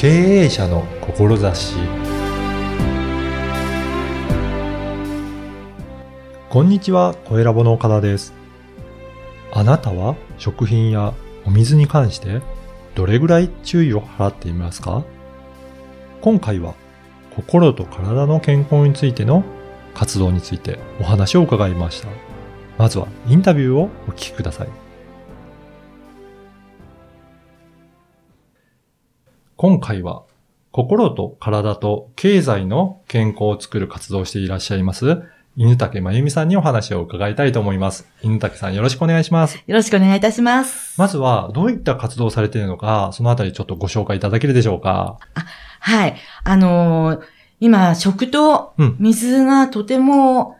経営者の志こんにちは、小ラボの岡田です。あなたは食品やお水に関してどれぐらい注意を払っていますか？今回は心と体の健康についての活動についてお話を伺いました。まずはインタビューをお聞きください。今回は心と体と経済の健康を作る活動をしていらっしゃいます犬竹真由美さんにお話を伺いたいと思います。犬竹さんよろしくお願いします。よろしくお願いいたします。まずはどういった活動をされているのか、そのあたりちょっとご紹介いただけるでしょうか？はい。あのー今、食とうん水がとても、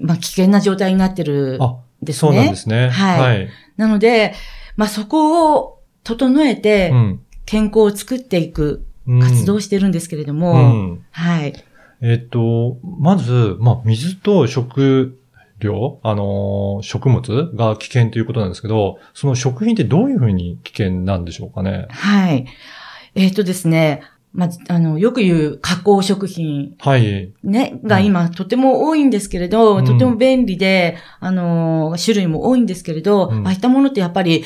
うんまあ、危険な状態になってるですそうなんでね。すね。はいはい。なので、まあ、そこを整えてうん健康を作っていくうん活動をしてるんですけれども、うん。はい。えっと、まず、まあ、水と食料、あのー食物が危険ということなんですけど、その食品ってどういうふうに危険なんでしょうかね？はい。えっ、とですね、まあ、あの、よく言う加工食品はい。ね、が今とても多いんですけれど、うんとても便利で、あの、種類も多いんですけれど、うんああいったものってやっぱり、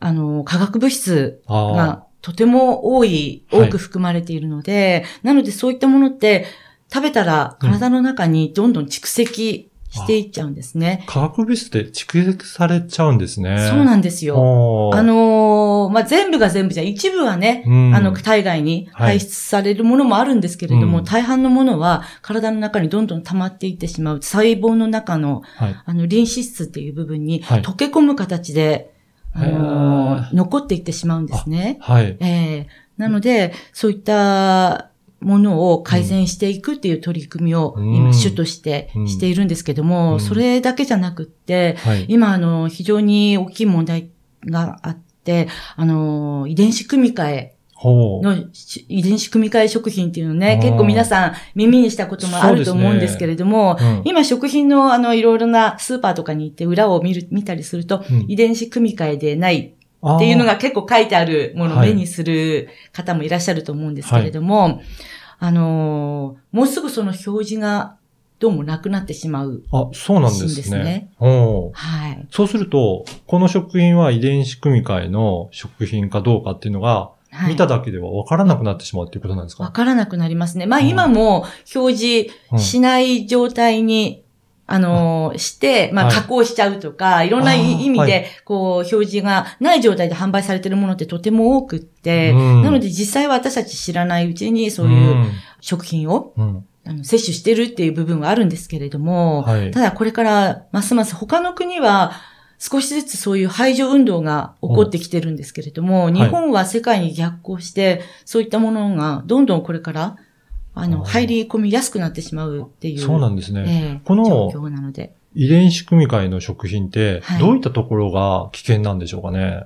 あの、化学物質。がとても多い、はい多く含まれているので、なのでそういったものって食べたらうん体の中にどんどん蓄積していっちゃうんですね。化学物質って蓄積されちゃうんですね。そうなんですよ。よあ、のーまあ、全部が全部じゃ、一部はね、うんあの、体外にはい排出されるものもあるんですけれども、うん大半のものは体の中にどんどん溜まっていってしまう、細胞の中の、はい。あの、リン脂質っていう部分にはい溶け込む形で、あの残っていってしまうんですね。はい。ええなので、そういったものを改善していくっていう取り組みをうん今主としてうんしているんですけども、うんそれだけじゃなくって、はい。今、あの、非常に大きい問題があって、あの、遺伝子組み換え。の、し遺伝子組み換え食品っていうのね結構皆さん耳にしたこともあると思うんですけれども、うん。今食品のあの、いろいろなスーパーとかに行って裏を見る、見たりすると、うん。遺伝子組み換えでないっていうのが結構書いてあるものをはい目にする方もいらっしゃると思うんですけれども、あのーもうすぐその表示がどうもなくなってしまう。あ、そうなんですね。はい。そうすると、この食品は遺伝子組み換えの食品かどうかっていうのが、はい見ただけでは分からなくなってしまうっていうことなんですか、わからなくなりますね。まあうん今も表示しない状態に、あのーして、まあはい加工しちゃうとか、いろんな意味ではい、こう、表示がない状態で販売されているものってとても多くって、うんなので実際は私たち知らないうちにそういう食品を、うん。うん。あの摂取してるっていう部分はあるんですけれども、はい。ただこれからますます他の国は少しずつそういう排除運動が起こってきてるんですけれども、ん日本は世界に逆行して、そういったものがどんどんこれから、あの、入り込みやすくなってしまうっていう。そうなんですね。ええこの状況なので。遺伝子組み換えの食品っては、いどういったところが危険なんでしょうかね？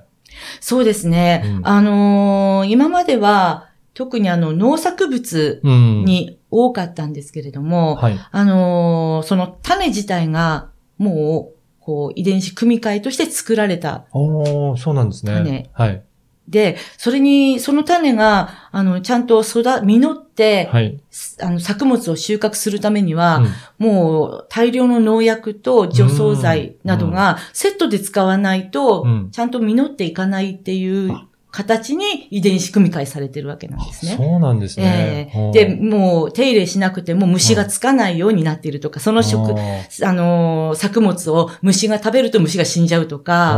そうですね。うんあのー今までは、特にあの、農作物うん。に多かったんですけれども、はい。あのーその種自体が、もう、こう、遺伝子組み換えとして作られた。おー、そうなんですね。種はい。で、それに、その種が、あの、ちゃんと育、実って、はい。あの、作物を収穫するためには、うんもう、大量の農薬と除草剤などが、セットで使わないと、うんちゃんと実っていかないっていう形に遺伝子組み換えされてるわけなんですね。そうなんですね。ええで、もう手入れしなくても虫がつかないようになっているとか、その食、あのー作物を虫が食べると虫が死んじゃうとか、あ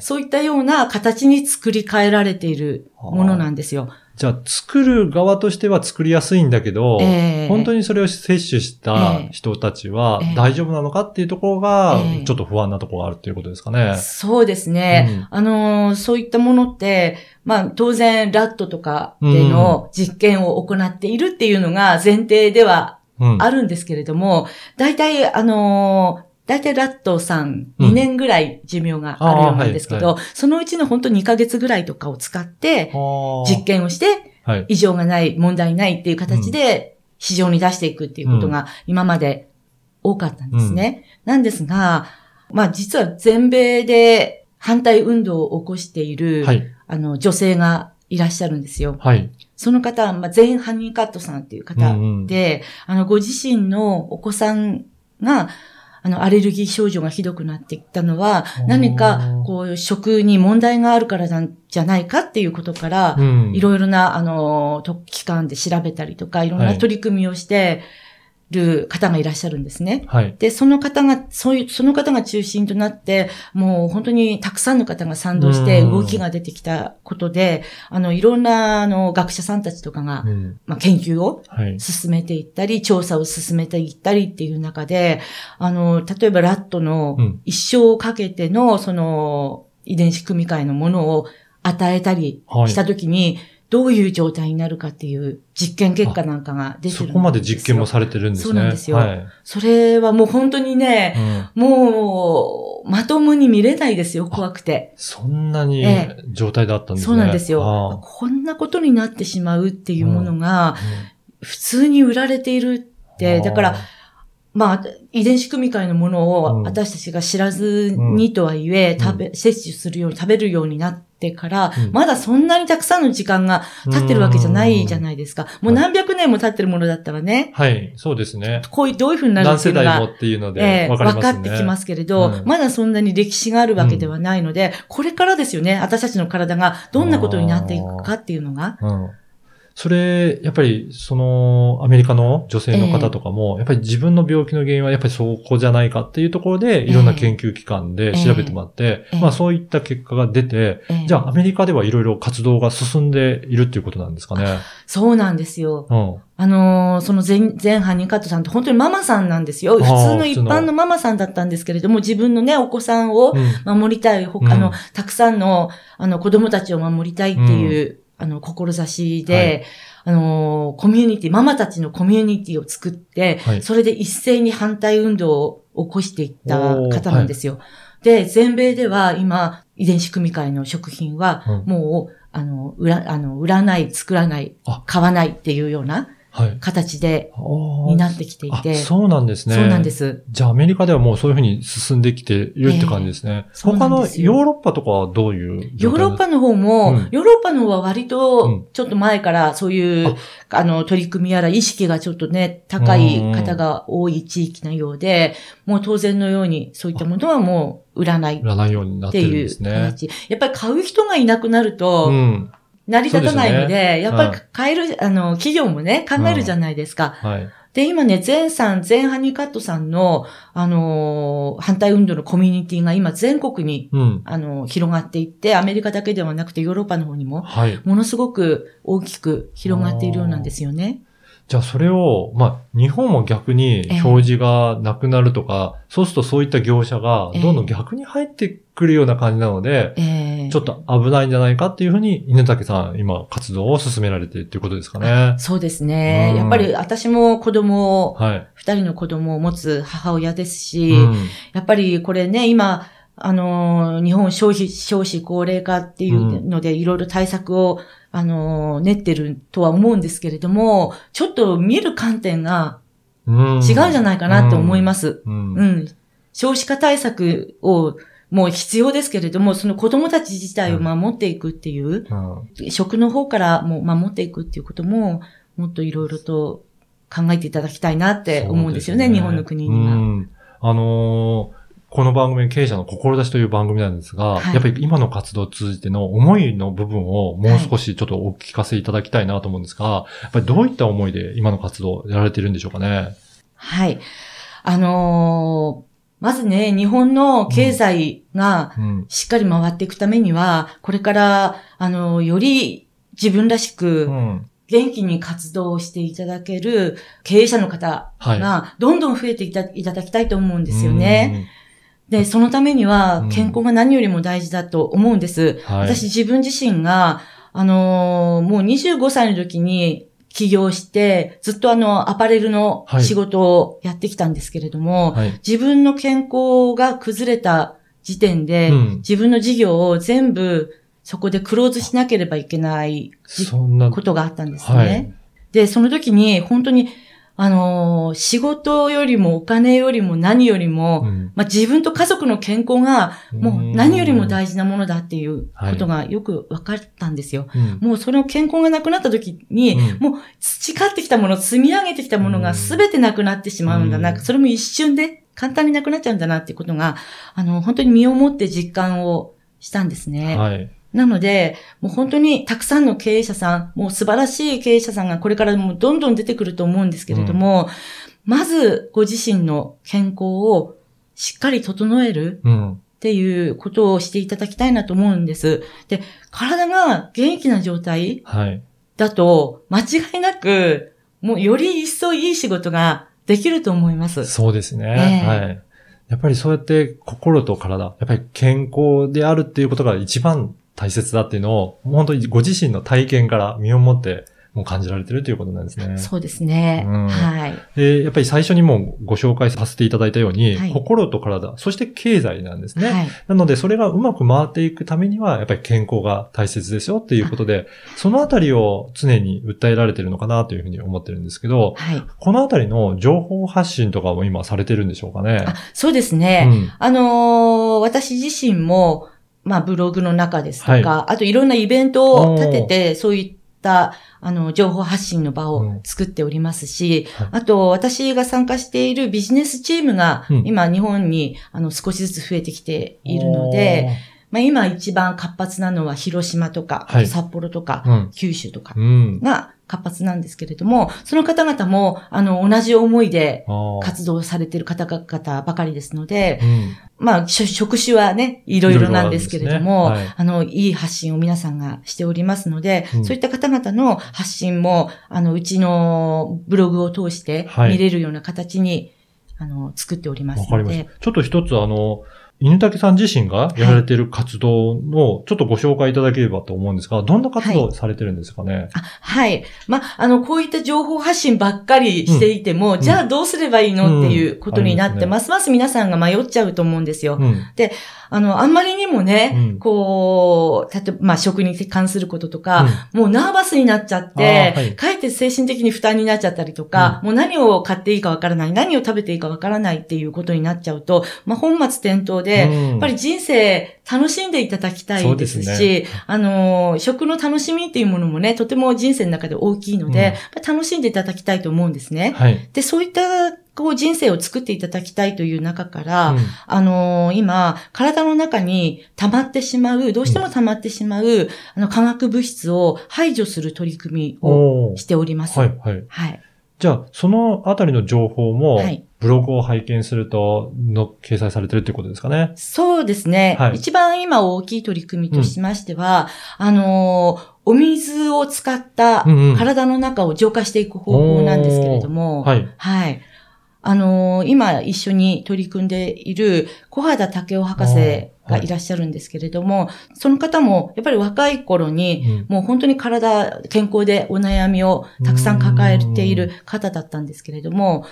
そういったような形に作り変えられているものなんですよ。じゃあ、作る側としては作りやすいんだけど、ええ本当にそれを摂取した人たちはええ大丈夫なのかっていうところがええ、ちょっと不安なところがあるっていうことですかね。そうですね。あのーそういったものって、まあ当然ラットとかでの実験を行っているっていうのが前提ではうん。あるんですけれども、大体あのー大体ラットさんうん2年ぐらい寿命があるようなんですけど、あーそのうちの本当2ヶ月ぐらいとかを使って実実験をしてはい。異常がない、問題ないっていう形で市場に出していくっていうことが今まで多かったんですね。なんですが、まあ実は全米で反対運動を起こしている、はい。あの女性がいらっしゃるんですよ。はい。その方は、まあ、ゼイン・ハニーカットさんっていう方で、うんうんあの、ご自身のお子さんが、あの、アレルギー症状がひどくなってきたのは何か、こう、食に問題があるからなんじゃないかっていうことから、うん。いろいろな、あの、特機関で調べたりとか、いろんはない。取り組みをしてる方がいらっしゃるんですね。はい。で、その方が、そういう、その方が中心となって、もう本当にたくさんの方が賛同してうん動きが出てきたことで、あの、いろんな、あの、学者さんたちとかがう、んまあ、研究をはい。進めていったり、調査を進めていったりっていう中で、あの、例えばラットのうん一生をかけての、その、遺伝子組み換えのものを与えたりはいしたときに、どういう状態になるかっていう実験結果なんかが出てるんですよ。そこまで実験もされてるんですね。そうなんですよはい。それはもう本当にね、うんもう、まともに見れないですよ、怖くて。そんなにえ状態だったんですね。そうなんですよあ。こんなことになってしまうっていうものが、あ普通に売られているって、だから、、まあ、遺伝子組み換えのものうんを私たちが知らずにとはいえ、うん食べ、摂取するように、食べるようになってから、うんまだそんなにたくさんの時間が経ってるわけじゃないじゃないですか。もう何百年も経ってるものだったらね、はい、そうですね。こういう、どういうふうになる何っていうのが世代も、っていうのえでえ分かりますね。分かってきますけれど、うんまだそんなに歴史があるわけではないので、これからですよね、私たちの体がどんなことになっていくかっていうのが。うん。それ、やっぱり、その、アメリカの女性の方とかも、やっぱり自分の病気の原因はやっぱりそこじゃないかっていうところで、いろんな研究機関で調べてもらって、ええまあそういった結果が出て、ええじゃあアメリカではいろいろ活動が進んでいるっていうことなんですかね？そうなんですよ。うん。あのーその前、前ハニーカットさんって本当にママさんなんですよ。普通の一般のママさんだったんですけれども、自分のね、お子さんをうん守りたい、ほうんあの、たくさんの、あの、子供たちを守りたいっていう、あの、志で、はいあのーコミュニティ、ママたちのコミュニティを作って、はいそれで一斉に反対運動を起こしていった方なんですよ。で、全米では今、遺伝子組み換えの食品は、うんもう、あの、売ら、あの、売らない、作らないあ、買わないっていうようなはい。形で、になってきていて。あそうなんですね。そうなんです。じゃあアメリカではもうそういうふうに進んできているって感じですね。そうな他のヨーロッパとかはどういうヨーロッパの方も、うんヨーロッパの方は割うんと、ちょっと前からそういう、あの、取り組みやら意識がちょっとね、高い方が多い地域なようで、もう当然のように、そういったものはもう売らないっ売らないようになっててるんいうですね。形。やっぱり買う人がいなくなると、うん。成り立たないので、ですねやっぱり買える、あの、企業もね、考えるじゃないですか。はい。で、今ね、ゼンさん、ゼンハニーカットさんの、あのー反対運動のコミュニティが今全国に、うん。あのー広がっていって、アメリカだけではなくてヨーロッパの方にも、はい。ものすごく大きく広がっているようなんですよね。じゃあそれを、まあ、日本も逆に表示がなくなるとか、そうするとそういった業者がどんどん逆に入ってくるような感じなので、ええちょっと危ないんじゃないかっていうふうに、稲竹さん、今活動を進められているっていうことですかね。そうですねう。んやっぱり私も子供を、はい。二人の子供を持つ母親ですし、うんやっぱりこれね、今、あのー日本消費、少子高齢化っていうので、いろいろ対策を、あのー練ってるとは思うんですけれども、ちょっと見る観点がうん違うんじゃないかなって思います。うん。うん。少子化対策を、もう必要ですけれども、その子供たち自体を守っていくっていう、うん食の方からもう守っていくっていうことも、もっといろいろと考えていただきたいなって思うんですよね、そう日本の国には。うん。あのーこの番組、経営者の志という番組なんですが、はいやっぱり今の活動を通じての思いの部分をもう少しちょっとお聞かせいただきたいなと思うんですが、やっぱりどういった思いで今の活動をやられているんでしょうかね？はい。あのーまずね、日本の経済がうん。しっかり回っていくためには、これから、あのーより自分らしくうん。元気に活動をしていただける経営者の方はい。がどんどん増えていたいただきたいと思うんですよね。で、そのためにうはん健康が何よりも大事だと思うんです。うん。はい。私自分自身が、あのーもう25歳の時に起業して、ずっとあの、アパレルのはい仕事をやってきたんですけれども、はい。自分の健康が崩れた時点で、うん自分の事業を全部そこでクローズしなければいけないじそんな、ことがあったんですね。はい。で、その時に本当に、あのー仕事よりもお金よりも何よりも、うんまあ、自分と家族の健康がもう何よりも大事なものだっていうことがよく分かったんですよ。うんもうその健康がなくなった時に、うんもう培ってきたもの、積み上げてきたものが全てなくなってしまうんだな。うんそれも一瞬で簡単になくなっちゃうんだなっていうことが、あの、本当に身をもって実感をしたんですね。はい。なので、もう本当にたくさんの経営者さん、もう素晴らしい経営者さんがこれからもうどんどん出てくると思うんですけれども、まずご自身の健康をしっかり整えるうん。っていうことをしていただきたいなと思うんです。で、体が元気な状態はい。だと、間違いなく、もうより一層いい仕事ができると思います。そうですね。ええはい。やっぱりそうやって心と体、やっぱり健康であるっていうことが一番大切だっていうのを、本当にご自身の体験から身をもってもう感じられてるということなんですね。そうですね。うんはい。で、やっぱり最初にもご紹介させていただいたように、はい心と体、そして経済なんですね。はい。なので、それがうまく回っていくためには、やっぱり健康が大切ですよっていうことで、そのあたりを常に訴えられてるのかなというふうに思ってるんですけど、はい。このあたりの情報発信とかも今されてるんでしょうかね。あそうですね。うんあのー私自身も、まあ、ブログの中ですとか、はあといろんなイベントを立てて、そういった、あの、情報発信の場を作っておりますし、はい。あと、私が参加しているビジネスチームが、うん。今、日本に、あの、少しずつ増えてきているので、まあ、今一番活発なのは広島とか、はい。札幌とか、おー、九州とかうん。うん。が活発なんですけれども、その方々も、あの、同じ思いで活動されている方々ばかりですので、うん。まあ、職種はね、いろいろなんですけれども、いろいろあの、いい発信を皆さんがしておりますので、うん。そういった方々の発信も、あの、うちのブログを通してはい。見れるような形に、あの、作っておりますので。わかりまし、た。ちょっと一つあの、犬竹さん自身がやられている活動の、ちょっとご紹介いただければと思うんですが、どんな活動をされてるんですかね？あはい。まあ、あの、こういった情報発信ばっかりしていても、ん。じゃあどうすればいいの、うんっていうことになって、うんますます皆さんが迷っちゃうと思うんですよ。うん。あの、あんまりにもね、うん。こう、例えば、まあ、食に関することとか、もうナーバスになっちゃって、はい。かえって精神的に負担になっちゃったりとか、もう何を買っていいかわからない、何を食べていいかわからないっていうことになっちゃうと、まあ、本末転倒で、うんやっぱり人生楽しんでいただきたいですし、すねあの、食の楽しみっていうものもね、とても人生の中で大きいので、うん楽しんでいただきたいと思うんですね。はい。で、そういった、こう、人生を作っていただきたいという中から、うんあのー今、体の中に溜まってしまう、どうしても溜まってしまう、あの、化学物質を排除する取り組みをしております。はい、はい。はい。じゃあ、そのあたりの情報もはい、ブログを拝見すると、の、掲載されてるということですかね？そうですね。はい一番今大きい取り組みとしましては、あのーお水を使ったうんうん体の中を浄化していく方法なんですけれども、はい。はい。あのー今一緒に取り組んでいる小肌武雄博士がいらっしゃるんですけれども、その方もやっぱり若い頃に、うんもう本当に体、健康でお悩みをたくさん抱えている方だったんですけれども、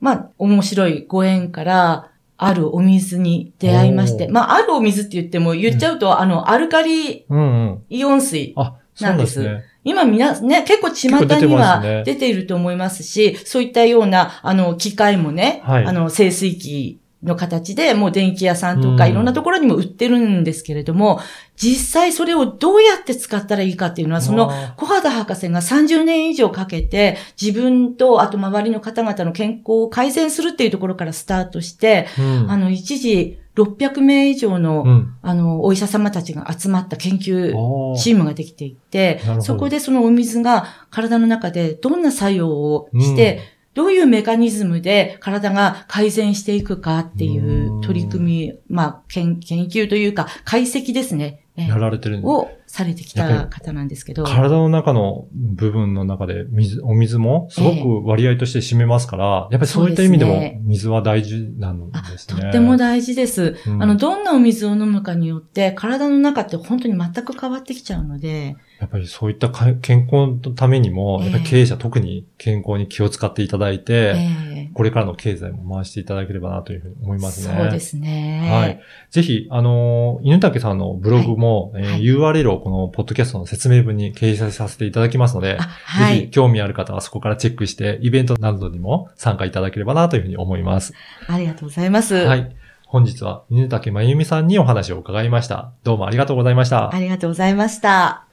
まあ、面白いご縁から、あるお水に出会いまして、まあ、あるお水って言っても、言っちゃうと、あの、アルカリうんうん。イオン水。あ、そうなんですね。今みな、ね、結構巷には出ていると思いますし、そういったような、あの、機械もね、はいあの、清水機の形で、もう電気屋さんとかうん。いろんなところにも売ってるんですけれども、実際それをどうやって使ったらいいかっていうのは、そのあ小肌博士が30年以上かけて、自分と、あと周りの方々の健康を改善するっていうところからスタートして、ーうん。あの、一時600名以上の、うん。あの、お医者様たちが集まった研究チームができていってそこでそのお水が体の中でどんな作用をして、どういうメカニズムで体が改善していくかっていう取り組み、まあ、研研究というか、解析ですね。えやられてるんですをされてきた方なんですけど。体の中の部分の中で水、お水もすごく割合として占めますから、やっぱりそういった意味でも水は大事なんあですね。とっても大事です。うんあの、どんなお水を飲むかによって、体の中って本当に全く変わってきちゃうので、やっぱりそういったか健康のためにも、ええやっぱり経営者特に健康に気を使っていただいて、えこれからの経済も回していただければなというふうに思いえますね。そうですね。はい。ぜひ、あのー犬竹さんのブログも、えーはい URL をとこのポッドキャストの説明文に掲載させていただきますので、はぜひい。興味ある方はそこからチェックして、イベントなどにも参加いただければなというふうに思います。ありがとうございます。はい。本日は犬竹まゆみさんにお話を伺いました。どうもありがとうございました。ありがとうございました。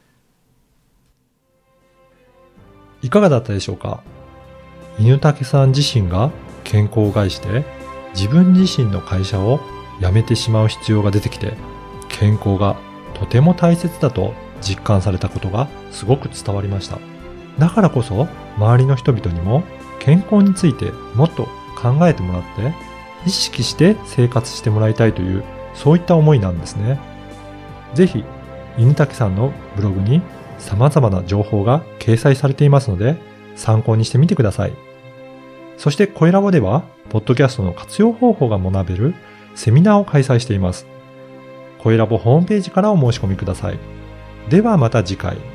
いかがだったでしょうか？犬竹さん自身が健康を害して自分自身の会社を辞めてしまう必要が出てきて健康がとても大切だと実感されたことがすごく伝わりました。だからこそ周りの人々にも健康についてもっと考えてもらって意識して生活してもらいたいというそういった思いなんですね。ぜひ犬竹さんのブログに様々な情報が掲載されていますので、参考にしてみてください。そして、コエラボでは、ポッドキャストの活用方法が学べるセミナーを開催しています。コエラボホームページからお申し込みください。ではまた次回。